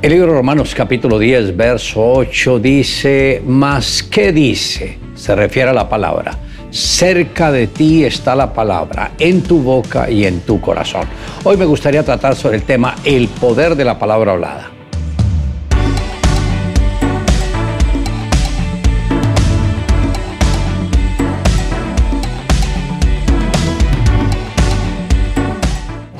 El libro de Romanos capítulo 10, verso 8 dice, más qué dice, se refiere a la palabra, cerca de ti está la palabra, en tu boca y en tu corazón. Hoy me gustaría tratar sobre el tema el poder de la palabra hablada.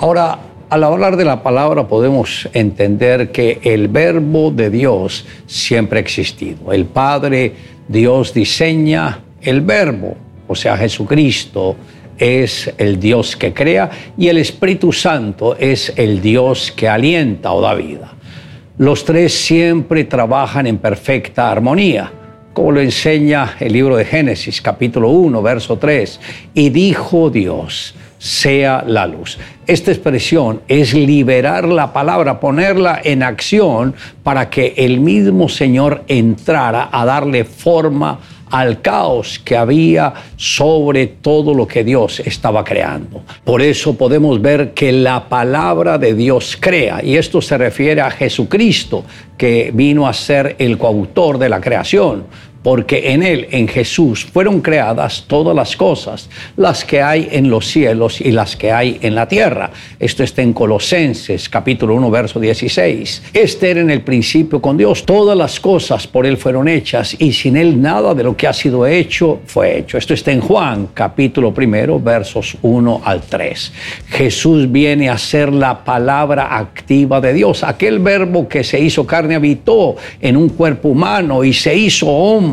Ahora, al hablar de la palabra podemos entender que el verbo de Dios siempre ha existido. El Padre, Dios diseña el verbo, o sea, Jesucristo es el Dios que crea y el Espíritu Santo es el Dios que alienta o da vida. Los tres siempre trabajan en perfecta armonía, como lo enseña el libro de Génesis capítulo 1, verso 3. Y dijo Dios, sea la luz. Esta expresión es liberar la palabra, ponerla en acción para que el mismo Señor entrara a darle forma al caos que había sobre todo lo que Dios estaba creando. Por eso podemos ver que la palabra de Dios crea, y esto se refiere a Jesucristo, que vino a ser el coautor de la creación porque en Él, en Jesús, fueron creadas todas las cosas, las que hay en los cielos y las que hay en la tierra. Esto está en Colosenses capítulo 1, verso 16. Este era en el principio con Dios. Todas las cosas por Él fueron hechas y sin Él nada de lo que ha sido hecho fue hecho. Esto está en Juan capítulo 1, versos 1 al 3. Jesús viene a ser la palabra activa de Dios. Aquel verbo que se hizo carne habitó en un cuerpo humano y se hizo hombre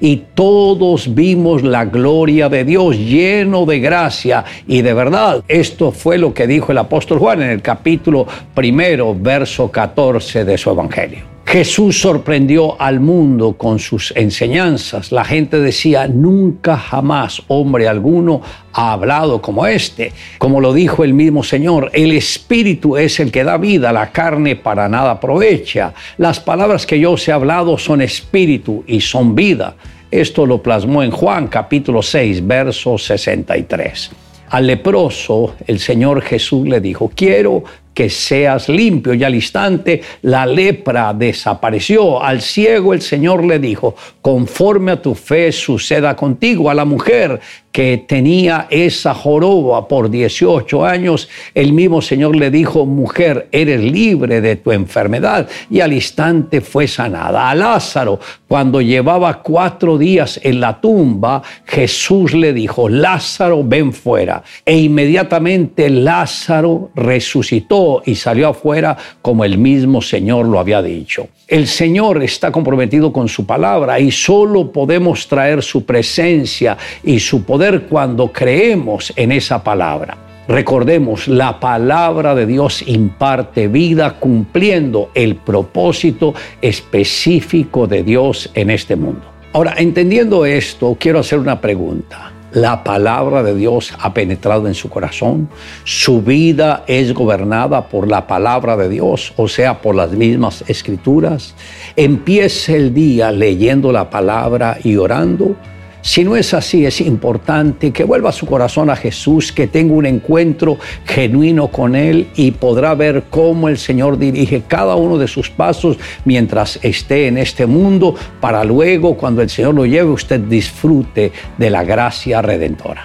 y todos vimos la gloria de Dios lleno de gracia y de verdad. Esto fue lo que dijo el apóstol Juan en el capítulo primero, verso 14 de su evangelio. Jesús sorprendió al mundo con sus enseñanzas. La gente decía, nunca jamás hombre alguno ha hablado como este. Como lo dijo el mismo Señor, el Espíritu es el que da vida, la carne para nada aprovecha. Las palabras que yo os he hablado son espíritu y son vida. Esto lo plasmó en Juan capítulo 6, verso 63. Al leproso el Señor Jesús le dijo, quiero que seas limpio. Y al instante la lepra desapareció. Al ciego el Señor le dijo, conforme a tu fe suceda contigo. A la mujer que tenía esa joroba por 18 años, el mismo Señor le dijo, mujer, eres libre de tu enfermedad. Y al instante fue sanada. A Lázaro, cuando llevaba cuatro días en la tumba, Jesús le dijo, Lázaro, ven fuera. E inmediatamente Lázaro resucitó y salió afuera como el mismo Señor lo había dicho. El Señor está comprometido con su palabra y solo podemos traer su presencia y su cuando creemos en esa palabra. Recordemos, la palabra de Dios imparte vida cumpliendo el propósito específico de Dios en este mundo. Ahora, entendiendo esto, quiero hacer una pregunta la palabra de Dios ha penetrado en su corazón, su vida es gobernada por la palabra de Dios, o sea, por las mismas escrituras. Empiece el día leyendo la palabra y orando si no es así, es importante que vuelva su corazón a Jesús, que tenga un encuentro genuino con Él y podrá ver cómo el Señor dirige cada uno de sus pasos mientras esté en este mundo, para luego, cuando el Señor lo lleve, usted disfrute de la gracia redentora.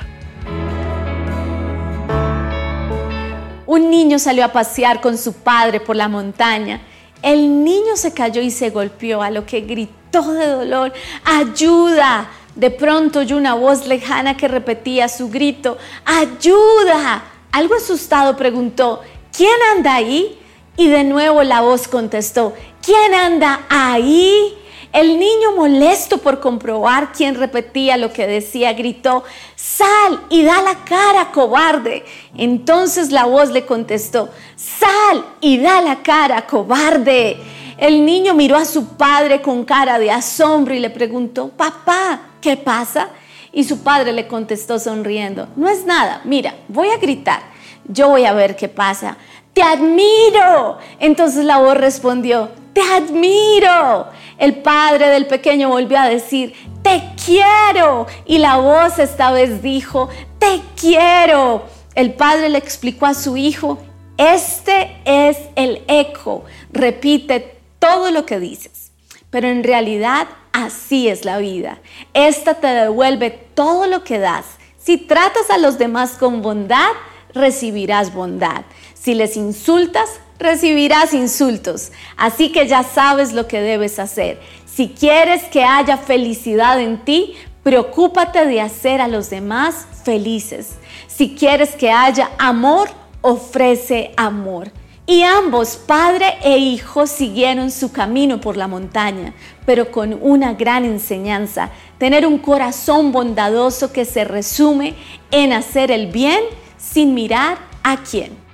Un niño salió a pasear con su padre por la montaña. El niño se cayó y se golpeó, a lo que gritó de dolor, ayuda. De pronto oyó una voz lejana que repetía su grito, ¡ayuda! Algo asustado preguntó, ¿quién anda ahí? Y de nuevo la voz contestó, ¿quién anda ahí? El niño molesto por comprobar quién repetía lo que decía, gritó, sal y da la cara, cobarde. Entonces la voz le contestó, sal y da la cara, cobarde. El niño miró a su padre con cara de asombro y le preguntó, papá, ¿qué pasa? Y su padre le contestó sonriendo, no es nada, mira, voy a gritar, yo voy a ver qué pasa. Te admiro. Entonces la voz respondió, te admiro. El padre del pequeño volvió a decir, te quiero. Y la voz esta vez dijo, te quiero. El padre le explicó a su hijo, este es el eco, repite todo lo que dices. Pero en realidad así es la vida. Esta te devuelve todo lo que das. Si tratas a los demás con bondad, recibirás bondad. Si les insultas, recibirás insultos. Así que ya sabes lo que debes hacer. Si quieres que haya felicidad en ti, preocúpate de hacer a los demás felices. Si quieres que haya amor, ofrece amor. Y ambos, padre e hijo, siguieron su camino por la montaña, pero con una gran enseñanza, tener un corazón bondadoso que se resume en hacer el bien sin mirar a quién.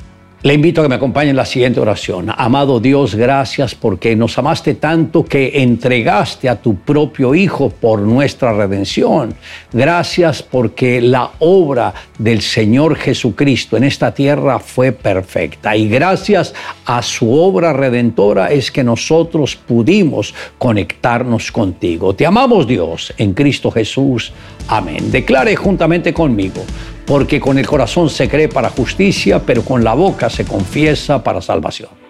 Le invito a que me acompañe en la siguiente oración. Amado Dios, gracias porque nos amaste tanto que entregaste a tu propio Hijo por nuestra redención. Gracias porque la obra del Señor Jesucristo en esta tierra fue perfecta. Y gracias a su obra redentora es que nosotros pudimos conectarnos contigo. Te amamos Dios en Cristo Jesús. Amén. Declare juntamente conmigo porque con el corazón se cree para justicia, pero con la boca se confiesa para salvación.